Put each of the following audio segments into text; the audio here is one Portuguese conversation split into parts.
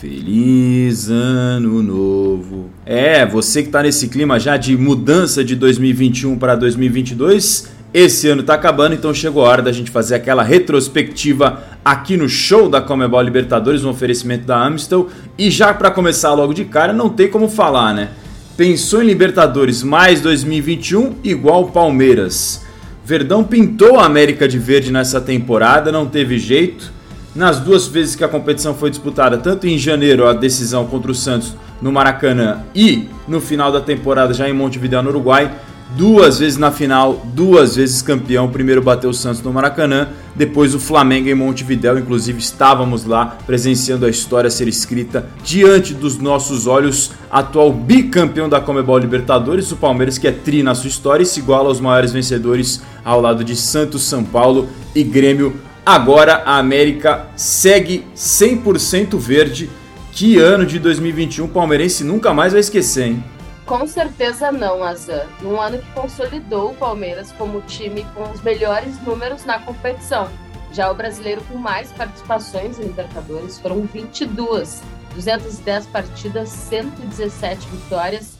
Feliz ano novo. É, você que está nesse clima já de mudança de 2021 para 2022, esse ano está acabando, então chegou a hora da gente fazer aquela retrospectiva aqui no show da Comebol Libertadores, um oferecimento da Amstel. E já para começar logo de cara, não tem como falar, né? Pensou em Libertadores mais 2021 igual Palmeiras. Verdão pintou a América de verde nessa temporada, não teve jeito nas duas vezes que a competição foi disputada, tanto em janeiro a decisão contra o Santos no Maracanã e no final da temporada já em Montevideo no Uruguai, duas vezes na final, duas vezes campeão. Primeiro bateu o Santos no Maracanã, depois o Flamengo em Montevideo. Inclusive estávamos lá presenciando a história ser escrita diante dos nossos olhos. Atual bicampeão da Comebol Libertadores, o Palmeiras que é tri na sua história e se iguala aos maiores vencedores ao lado de Santos, São Paulo e Grêmio Agora a América segue 100% verde. Que ano de 2021 o palmeirense nunca mais vai esquecer, hein? Com certeza não, Azan. Um ano que consolidou o Palmeiras como time com os melhores números na competição. Já o brasileiro com mais participações em Libertadores foram 22, 210 partidas, 117 vitórias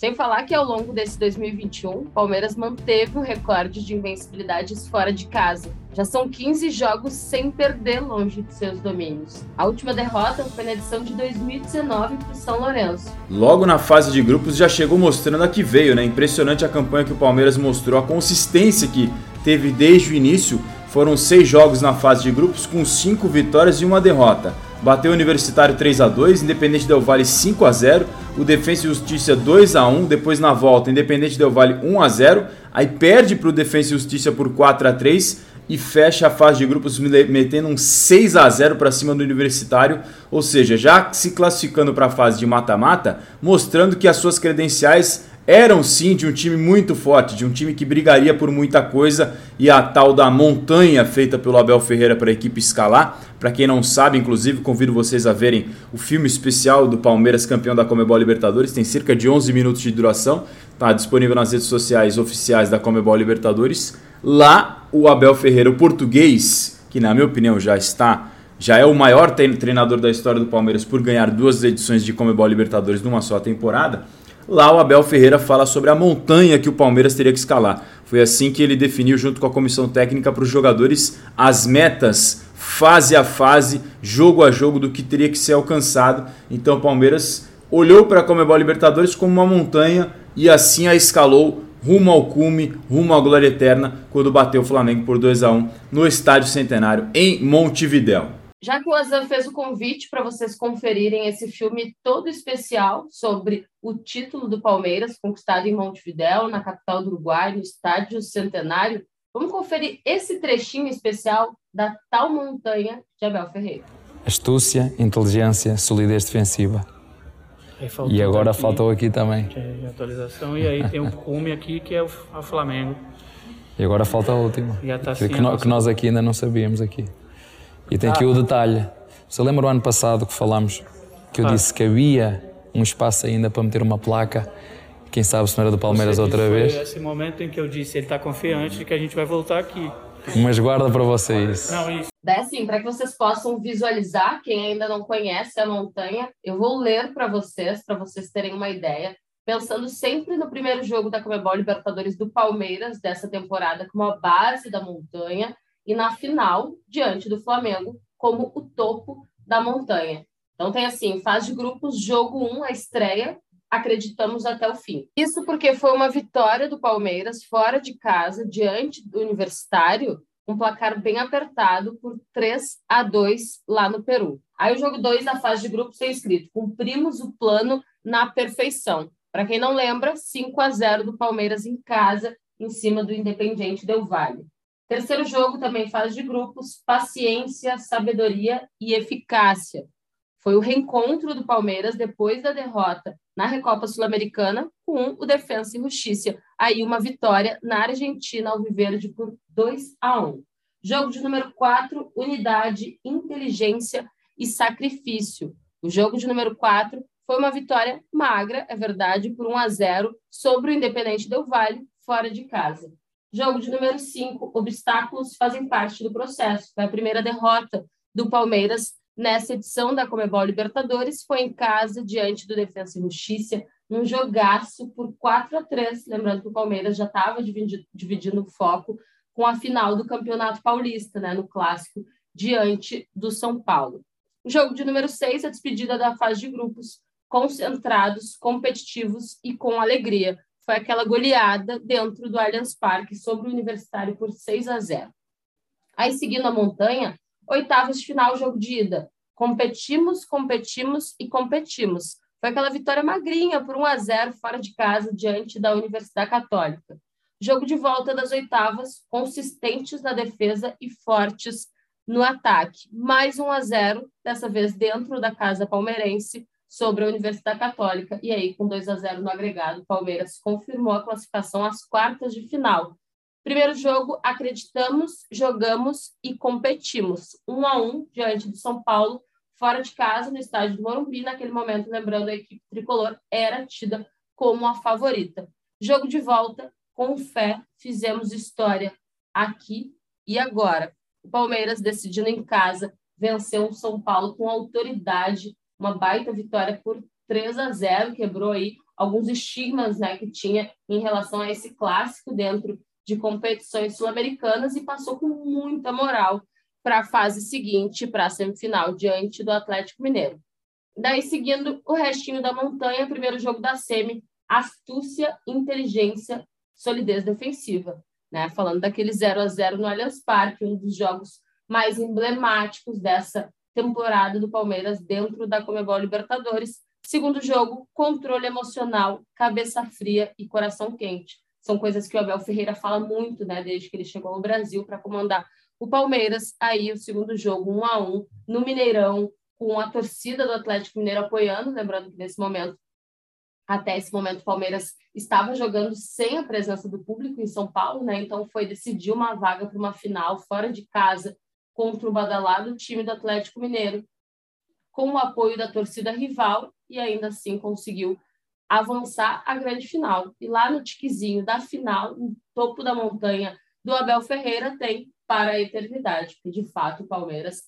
sem falar que ao longo desse 2021, o Palmeiras manteve o recorde de invencibilidades fora de casa. Já são 15 jogos sem perder longe de seus domínios. A última derrota foi na edição de 2019 para o São Lourenço. Logo na fase de grupos já chegou mostrando a que veio, né? Impressionante a campanha que o Palmeiras mostrou, a consistência que teve desde o início. Foram seis jogos na fase de grupos com cinco vitórias e uma derrota. Bateu o Universitário 3 a 2 Independente Del Vale 5 a 0 o Defensa e Justiça 2 a 1 depois na volta Independente Del Vale 1 a 0 aí perde para o Defensa e Justiça por 4 a 3 e fecha a fase de grupos metendo um 6 a 0 para cima do Universitário, ou seja, já se classificando para a fase de mata-mata, mostrando que as suas credenciais eram sim de um time muito forte, de um time que brigaria por muita coisa e a tal da montanha feita pelo Abel Ferreira para a equipe escalar. Para quem não sabe, inclusive, convido vocês a verem o filme especial do Palmeiras campeão da Comebol Libertadores, tem cerca de 11 minutos de duração, está disponível nas redes sociais oficiais da Comebol Libertadores. Lá, o Abel Ferreira, o português, que na minha opinião já está já é o maior treinador da história do Palmeiras por ganhar duas edições de Comebol Libertadores numa só temporada Lá o Abel Ferreira fala sobre a montanha que o Palmeiras teria que escalar. Foi assim que ele definiu, junto com a comissão técnica, para os jogadores as metas, fase a fase, jogo a jogo, do que teria que ser alcançado. Então o Palmeiras olhou para a Comebol Libertadores como uma montanha e assim a escalou rumo ao cume, rumo à glória eterna, quando bateu o Flamengo por 2 a 1 no Estádio Centenário em Montevidéu. Já que o Azan fez o convite para vocês conferirem esse filme todo especial sobre o título do Palmeiras, conquistado em Montevidéu, na capital do Uruguai, no Estádio Centenário, vamos conferir esse trechinho especial da tal montanha de Abel Ferreira. Astúcia, inteligência, solidez defensiva. E agora aqui, faltou aqui também. É atualização. E aí tem o cume aqui que é o Flamengo. E agora falta a última. Tá assim, que, que nós aqui ainda não sabíamos aqui. E tem aqui o detalhe. Você lembra o ano passado que falámos que eu ah. disse que havia um espaço ainda para meter uma placa? Quem sabe se não era do Palmeiras Você outra vez? Foi esse momento em que eu disse ele está confiante de que a gente vai voltar aqui. Mas guarda para vocês. Não, isso. É assim, para que vocês possam visualizar, quem ainda não conhece a montanha, eu vou ler para vocês, para vocês terem uma ideia, pensando sempre no primeiro jogo da Comebol Libertadores do Palmeiras dessa temporada como a base da montanha e na final, diante do Flamengo, como o topo da montanha. Então tem assim, fase de grupos, jogo 1, um, a estreia, acreditamos até o fim. Isso porque foi uma vitória do Palmeiras fora de casa, diante do Universitário, um placar bem apertado por 3 a 2 lá no Peru. Aí o jogo 2 da fase de grupos tem escrito: cumprimos o plano na perfeição. Para quem não lembra, 5 a 0 do Palmeiras em casa, em cima do Independiente Del Valle. Terceiro jogo também fase de grupos, paciência, sabedoria e eficácia. Foi o reencontro do Palmeiras depois da derrota na Recopa Sul-Americana com o Defensa e Justiça. Aí uma vitória na Argentina ao Viverde por 2 a 1. Jogo de número 4, unidade, inteligência e sacrifício. O jogo de número 4 foi uma vitória magra, é verdade, por 1 a 0 sobre o Independente Del Valle, fora de casa. Jogo de número 5, obstáculos fazem parte do processo. Foi a primeira derrota do Palmeiras nessa edição da Comebol Libertadores, foi em casa, diante do Defensa e Justiça, um jogaço por 4 a 3 Lembrando que o Palmeiras já estava dividindo, dividindo o foco com a final do Campeonato Paulista, né, no clássico, diante do São Paulo. O jogo de número 6, a despedida da fase de grupos, concentrados, competitivos e com alegria. Foi aquela goleada dentro do Allianz Parque sobre o Universitário por 6 a 0. Aí, seguindo a montanha, oitavas de final, jogo de ida. Competimos, competimos e competimos. Foi aquela vitória magrinha por 1 a 0 fora de casa diante da Universidade Católica. Jogo de volta das oitavas, consistentes na defesa e fortes no ataque. Mais 1 a 0, dessa vez dentro da casa palmeirense, sobre a Universidade Católica. E aí, com 2 a 0 no agregado, o Palmeiras confirmou a classificação às quartas de final. Primeiro jogo, acreditamos, jogamos e competimos. 1 a 1 diante do São Paulo, fora de casa, no estádio do Morumbi. Naquele momento, lembrando, a equipe tricolor era tida como a favorita. Jogo de volta, com fé, fizemos história aqui e agora. O Palmeiras, decidindo em casa, venceu o São Paulo com autoridade, uma baita vitória por 3 a 0, quebrou aí alguns estigmas né, que tinha em relação a esse clássico dentro de competições sul-americanas e passou com muita moral para a fase seguinte, para a semifinal, diante do Atlético Mineiro. Daí, seguindo o restinho da montanha, primeiro jogo da semi, astúcia, inteligência solidez defensiva, né? Falando daquele 0 a 0 no Allianz Parque, um dos jogos mais emblemáticos dessa temporada do Palmeiras dentro da Comebol Libertadores. Segundo jogo, controle emocional, cabeça fria e coração quente. São coisas que o Abel Ferreira fala muito, né, desde que ele chegou ao Brasil para comandar o Palmeiras. Aí o segundo jogo, 1 a 1 no Mineirão, com a torcida do Atlético Mineiro apoiando, lembrando que nesse momento até esse momento, o Palmeiras estava jogando sem a presença do público em São Paulo, né? Então foi decidir uma vaga para uma final fora de casa contra o badalado time do Atlético Mineiro, com o apoio da torcida rival e ainda assim conseguiu avançar à grande final. E lá no tiquezinho da final, no topo da montanha do Abel Ferreira, tem para a eternidade, porque de fato o Palmeiras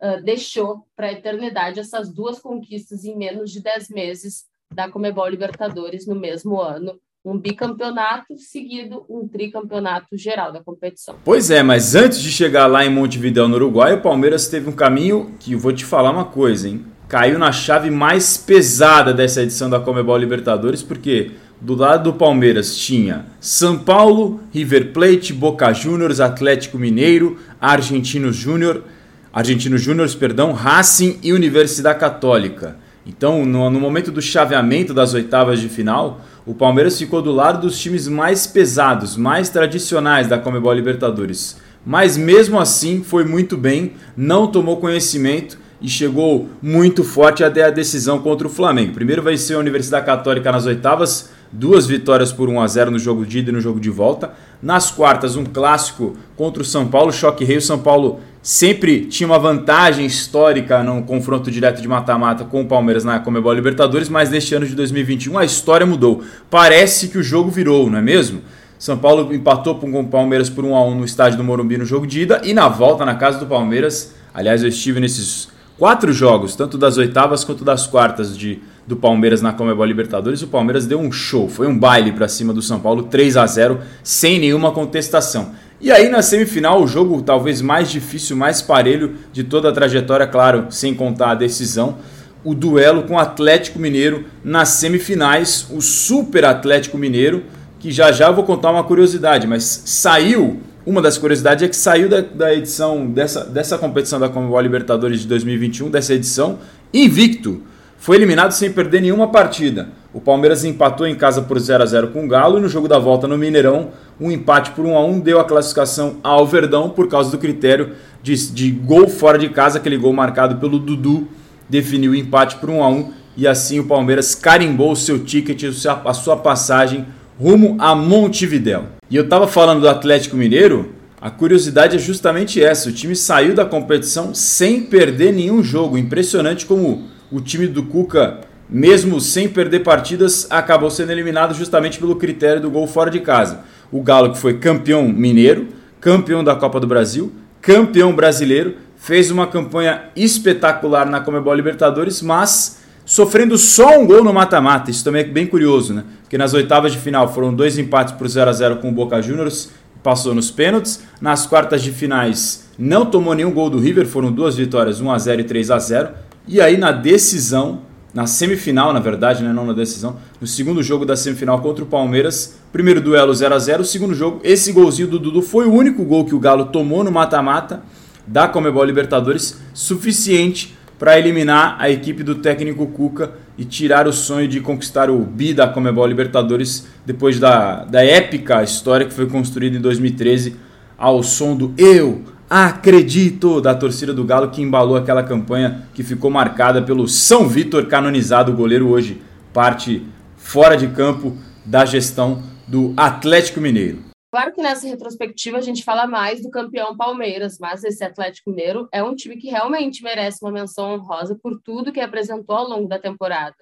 uh, deixou para a eternidade essas duas conquistas em menos de 10 meses da Comebol Libertadores no mesmo ano. Um bicampeonato seguido um tricampeonato geral da competição. Pois é, mas antes de chegar lá em Montevideo, no Uruguai, o Palmeiras teve um caminho que eu vou te falar uma coisa, hein? Caiu na chave mais pesada dessa edição da Comebol Libertadores, porque do lado do Palmeiras tinha São Paulo, River Plate, Boca Juniors, Atlético Mineiro, Argentinos Júnior, Argentinos Júniors, perdão, Racing e Universidade Católica. Então, no, no, momento do chaveamento das oitavas de final, o Palmeiras ficou do lado dos times mais pesados, mais tradicionais da Comebol Libertadores. Mas mesmo assim foi muito bem, não tomou conhecimento e chegou muito forte até a decisão contra o Flamengo. Primeiro vai ser a Universidade Católica nas oitavas, duas vitórias por 1 a 0 no jogo de ida e no jogo de volta. Nas quartas, um clássico contra o São Paulo, choque rei. O São Paulo sempre tinha uma vantagem histórica no confronto direto de mata-mata com o Palmeiras na Comebol Libertadores, mas neste ano de 2021 a história mudou. Parece que o jogo virou, não é mesmo? São Paulo empatou com o Palmeiras por 1 a 1 no estádio do Morumbi no jogo de ida e na volta na casa do Palmeiras. Aliás, eu estive nesses quatro jogos, tanto das oitavas quanto das quartas de, do Palmeiras na Comebol Libertadores. O Palmeiras deu um show, foi um baile para cima do São Paulo, 3 a 0 sem nenhuma contestação. E aí na semifinal, o jogo talvez mais difícil, mais parelho de toda a trajetória, claro, sem contar a decisão, o duelo com o Atlético Mineiro nas semifinais, o Super Atlético Mineiro, que já já vou contar uma curiosidade, mas saiu, uma das curiosidades é que saiu da, da edição, dessa, dessa competição da Comebol Libertadores de 2021, dessa edição, invicto. Foi eliminado sem perder nenhuma partida. O Palmeiras empatou em casa por 0 a 0 com o Galo e no jogo da volta no Mineirão, um empate por 1 a 1 deu a classificação ao Verdão por causa do critério de, de gol fora de casa, aquele gol marcado pelo Dudu definiu o empate por 1 a 1 e assim o Palmeiras carimbou o seu ticket, a sua passagem rumo a Montevidéu. E eu estava falando do Atlético Mineiro, a curiosidade é justamente essa: o time saiu da competição sem perder nenhum jogo. Impressionante como o time do Cuca, mesmo sem perder partidas, acabou sendo eliminado justamente pelo critério do gol fora de casa. O Galo, que foi campeão mineiro, campeão da Copa do Brasil, campeão brasileiro, fez uma campanha espetacular na Comebol Libertadores, mas sofrendo só um gol no mata-mata. Isso também é bem curioso, né? Porque nas oitavas de final foram dois empates por 0 a 0 com o Boca Juniors passou nos pênaltis. Nas quartas de finais não tomou nenhum gol do River, foram duas vitórias, 1 a 0 e 3 a 0. E aí na decisão, na semifinal, na verdade, né, não na decisão, no segundo jogo da semifinal contra o Palmeiras, primeiro duelo 0 a 0, o segundo jogo, esse golzinho do Dudu foi o único gol que o Galo tomou no mata-mata da Comebol Libertadores, suficiente para eliminar a equipe do técnico Cuca e tirar o sonho de conquistar o bi da Comebol Libertadores depois da, da épica história que foi construída em 2013 ao som do Eu Acredito da torcida do Galo que embalou aquela campanha que ficou marcada pelo São Vitor canonizado, goleiro hoje parte fora de campo da gestão do Atlético Mineiro. Claro que nessa retrospectiva a gente fala mais do campeão Palmeiras, mas esse Atlético Mineiro é um time que realmente merece uma menção honrosa por tudo que apresentou ao longo da temporada.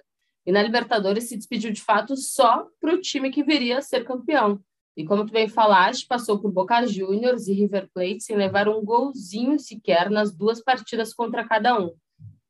E na Libertadores se despediu de fato só para o time que viria a ser campeão. E como tu bem falaste, passou por Boca Juniors e River Plate sem levar um golzinho sequer nas duas partidas contra cada um.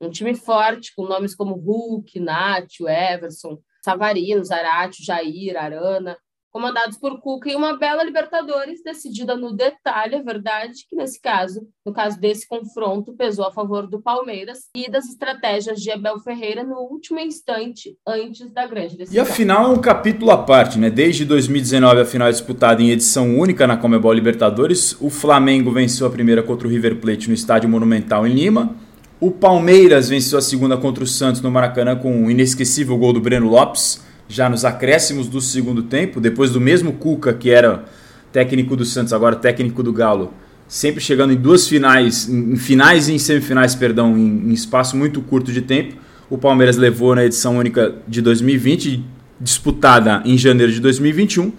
Um time forte, com nomes como Hulk, Nacho, Everson, Savarino, Zarate, Jair, Arana, comandados por Cuca e uma bela Libertadores decidida no detalhe, é verdade, que nesse caso, no caso desse confronto, pesou a favor do Palmeiras e das estratégias de Abel Ferreira no último instante antes da grande decisão. E a final é um capítulo à parte, né? Desde 2019 a final é disputada em edição única na Comebol Libertadores. O Flamengo venceu a primeira contra o River Plate no Estádio Monumental em Lima. O Palmeiras venceu a segunda contra o Santos no Maracanã com um inesquecível gol do Breno Lopes já nos acréscimos do segundo tempo, depois do mesmo Cuca, que era técnico do Santos, agora técnico do Galo, sempre chegando em duas finais, em finais e em semifinais, perdão, em, em espaço muito curto de tempo. O Palmeiras levou na edição única de 2020, disputada em janeiro de 2021.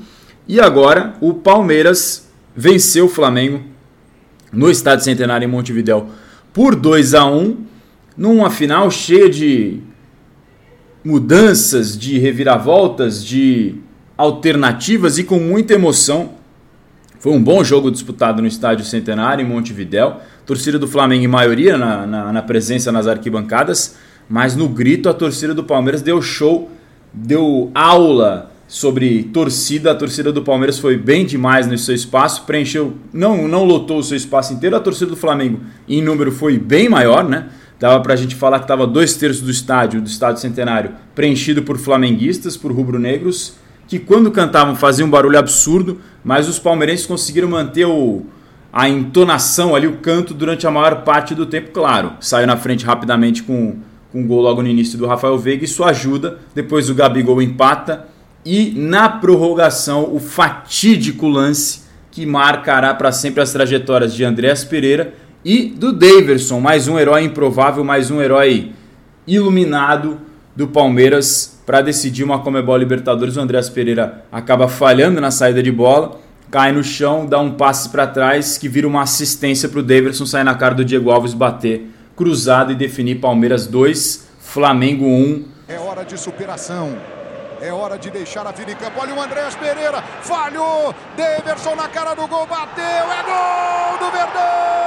E agora o Palmeiras venceu o Flamengo no Estádio Centenário em Montevidéu por 2 a 1 numa final cheia de mudanças, de reviravoltas, de alternativas e com muita emoção. Foi um bom jogo disputado no Estádio Centenário, em Montevidéu. Torcida do Flamengo, em maioria, na, na, na, presença nas arquibancadas, mas no grito a torcida do Palmeiras deu show, deu aula sobre torcida. A torcida do Palmeiras foi bem demais no seu espaço, preencheu, não, não lotou o seu espaço inteiro. A torcida do Flamengo, em número, foi bem maior, né? Dava para a gente falar que estava dois terços do estádio, do estádio centenário, preenchido por flamenguistas, por rubro-negros, que quando cantavam faziam um barulho absurdo, mas os palmeirenses conseguiram manter o, a entonação ali, o canto, durante a maior parte do tempo, claro. Saiu na frente rapidamente com, com um gol logo no início do Rafael Veiga, isso ajuda. Depois o Gabigol empata. E na prorrogação, o fatídico lance que marcará para sempre as trajetórias de Andréas Pereira e do Daverson, mais um herói improvável, mais um herói iluminado do Palmeiras para decidir uma Comebol Libertadores. O Andréas Pereira acaba falhando na saída de bola, cai no chão, dá um passe para trás que vira uma assistência para o Daverson sair na cara do Diego Alves bater cruzado e definir Palmeiras 2, Flamengo 1. É hora de superação. É hora de deixar a vida em campo. Olha o Andréas Pereira. Falhou. Daverson na cara do gol. Bateu. É gol do Verdão.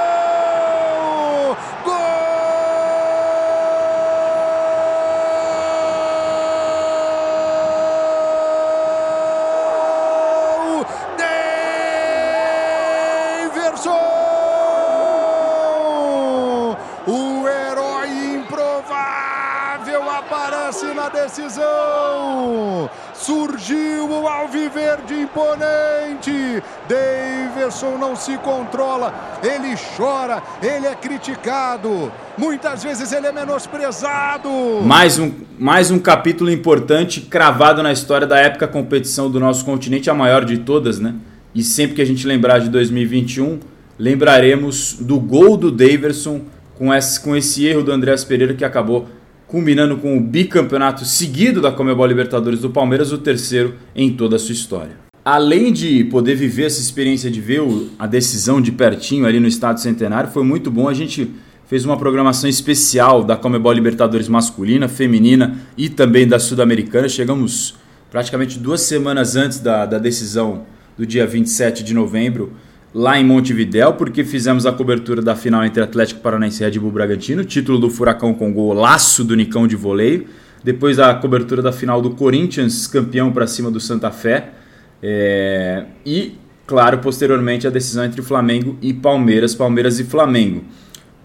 Decisão. Surgiu o Alviverde imponente. Daverson não se controla. Ele chora, ele é criticado. Muitas vezes ele é menosprezado. Mais um, mais um capítulo importante cravado na história da época competição do nosso continente, a maior de todas, né? E sempre que a gente lembrar de 2021, lembraremos do gol do Daverson com esse, com esse erro do Andréas Pereira que acabou culminando com o bicampeonato seguido da Comebol Libertadores do Palmeiras, o terceiro em toda a sua história. Além de poder viver essa experiência de ver a decisão de pertinho ali no Estado Centenário, foi muito bom. A gente fez uma programação especial da Comebol Libertadores masculina, feminina e também da Sul-Americana. Chegamos praticamente duas semanas antes da, da decisão do dia 27 de novembro lá em Montevidéu, porque fizemos a cobertura da final entre Atlético Paranaense e Red Bull Bragantino, título do Furacão com golaço do Nicão de voleio. Depois a cobertura da final do Corinthians, campeão para cima do Santa Fé. É... E, claro, posteriormente a decisão entre Flamengo e Palmeiras, Palmeiras e Flamengo.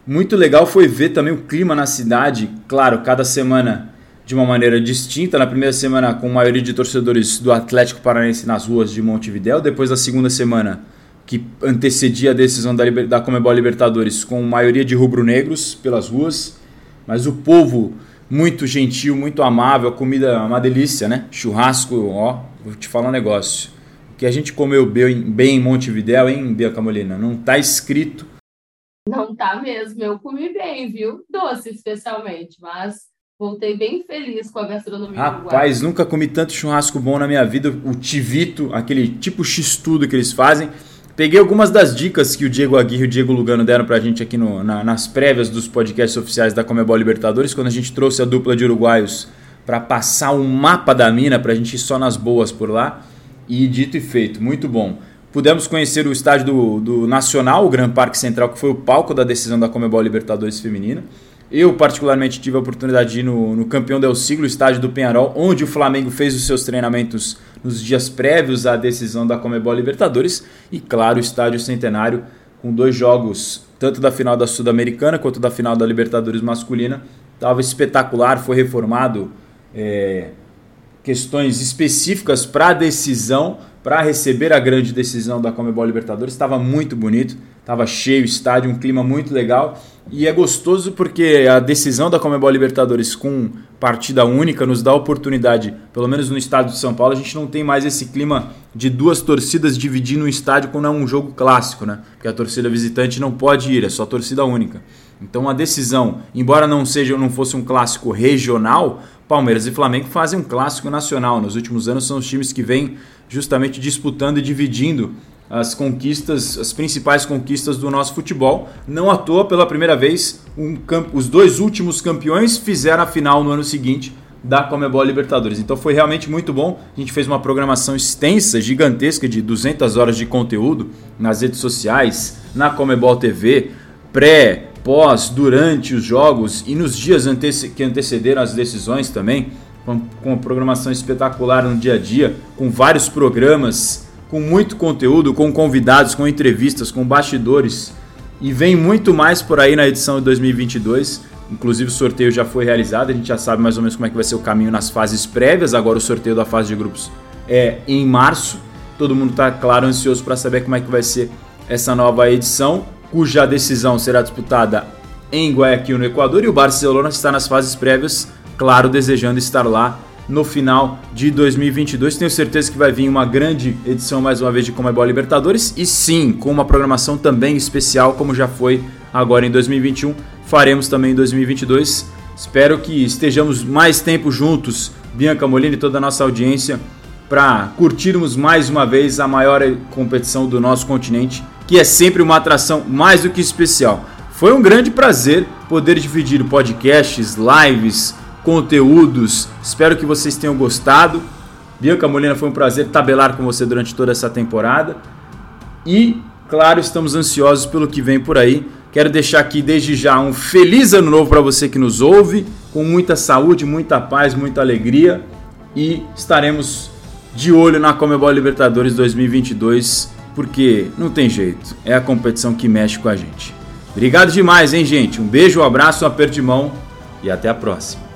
Muito legal foi ver também o clima na cidade, claro, cada semana de uma maneira distinta. Na primeira semana, com maioria de torcedores do Atlético Paranaense nas ruas de Montevidéu. Depois, da segunda semana, que antecedia a decisão da, da Comebol Libertadores com maioria de rubro-negros pelas ruas, mas o povo muito gentil, muito amável, a comida é uma delícia, né? Churrasco, ó, vou te falar um negócio. O que a gente comeu bem, bem em Montevidéu, hein, Bianca Molina? Não tá escrito. Não tá mesmo, eu comi bem, viu? Doce especialmente, mas voltei bem feliz com a gastronomia Rapaz, nunca comi tanto churrasco bom na minha vida. O tivito, aquele tipo x-tudo que eles fazem. Peguei algumas das dicas que o Diego Aguirre e o Diego Lugano deram pra gente aqui no, na, nas prévias dos podcasts oficiais da Comebol Libertadores, quando a gente trouxe a dupla de uruguaios para passar um mapa da mina, pra gente ir só nas boas por lá. E dito e feito, muito bom. Pudemos conhecer o estádio do, do Nacional, o Gran Parque Central, que foi o palco da decisão da Comebol Libertadores Feminina. Eu, particularmente, tive a oportunidade de ir no, no Campeão del Siglo, estádio do Penharol, onde o Flamengo fez os seus treinamentos nos dias prévios à decisão da Comebol Libertadores e, claro, o Estádio Centenário com dois jogos, tanto da final da Sul-Americana quanto da final da Libertadores masculina. Estava espetacular, foi reformado é, questões específicas para a decisão, para receber a grande decisão da Comebol Libertadores. Estava muito bonito, estava cheio o estádio, um clima muito legal. E é gostoso porque a decisão da Comebol Libertadores com partida única nos dá a oportunidade, pelo menos no estado de São Paulo, a gente não tem mais esse clima de duas torcidas dividindo um estádio quando é um jogo clássico, né? Porque a torcida visitante não pode ir, é só torcida única. Então a decisão, embora não seja não fosse um clássico regional, Palmeiras e Flamengo fazem um clássico nacional. Nos últimos anos são os times que vêm justamente disputando e dividindo as conquistas, as principais conquistas do nosso futebol. Não à toa, pela primeira vez, um os dois últimos campeões fizeram a final no ano seguinte da Comebol Libertadores. Então foi realmente muito bom. A gente fez uma programação extensa, gigantesca, de 200 horas de conteúdo nas redes sociais, na Comebol TV, pré, pós, durante os jogos e nos dias que antecederam as decisões também, com, com uma programação espetacular no dia a dia, com vários programas com muito conteúdo, com convidados, com entrevistas, com bastidores. E vem muito mais por aí na edição de 2022. Inclusive o sorteio já foi realizado, a gente já sabe mais ou menos como é que vai ser o caminho nas fases prévias. Agora o sorteio da fase de grupos é em março. Todo mundo está, claro, ansioso para saber como é que vai ser essa nova edição, cuja decisão será disputada em Guayaquil, no Equador. E o Barcelona está nas fases prévias, claro, desejando estar lá no final de 2022. Tenho certeza que vai vir uma grande edição mais uma vez de Comebol Libertadores e sim, com uma programação também especial como já foi agora em 2021, faremos também em 2022. Espero que estejamos mais tempo juntos, Bianca Molina e toda a nossa audiência, para curtirmos mais uma vez a maior competição do nosso continente, que é sempre uma atração mais do que especial. Foi um grande prazer poder dividir podcasts, lives, conteúdos. Espero que vocês tenham gostado. Bianca Molina, foi um prazer tabelar com você durante toda essa temporada. E, claro, estamos ansiosos pelo que vem por aí. Quero deixar aqui desde já um feliz ano novo para você que nos ouve, com muita saúde, muita paz, muita alegria. E estaremos de olho na Comebol Libertadores 2022, porque não tem jeito, é a competição que mexe com a gente. Obrigado demais, hein, gente? Um beijo, um abraço, um aperto de mão e até a próxima.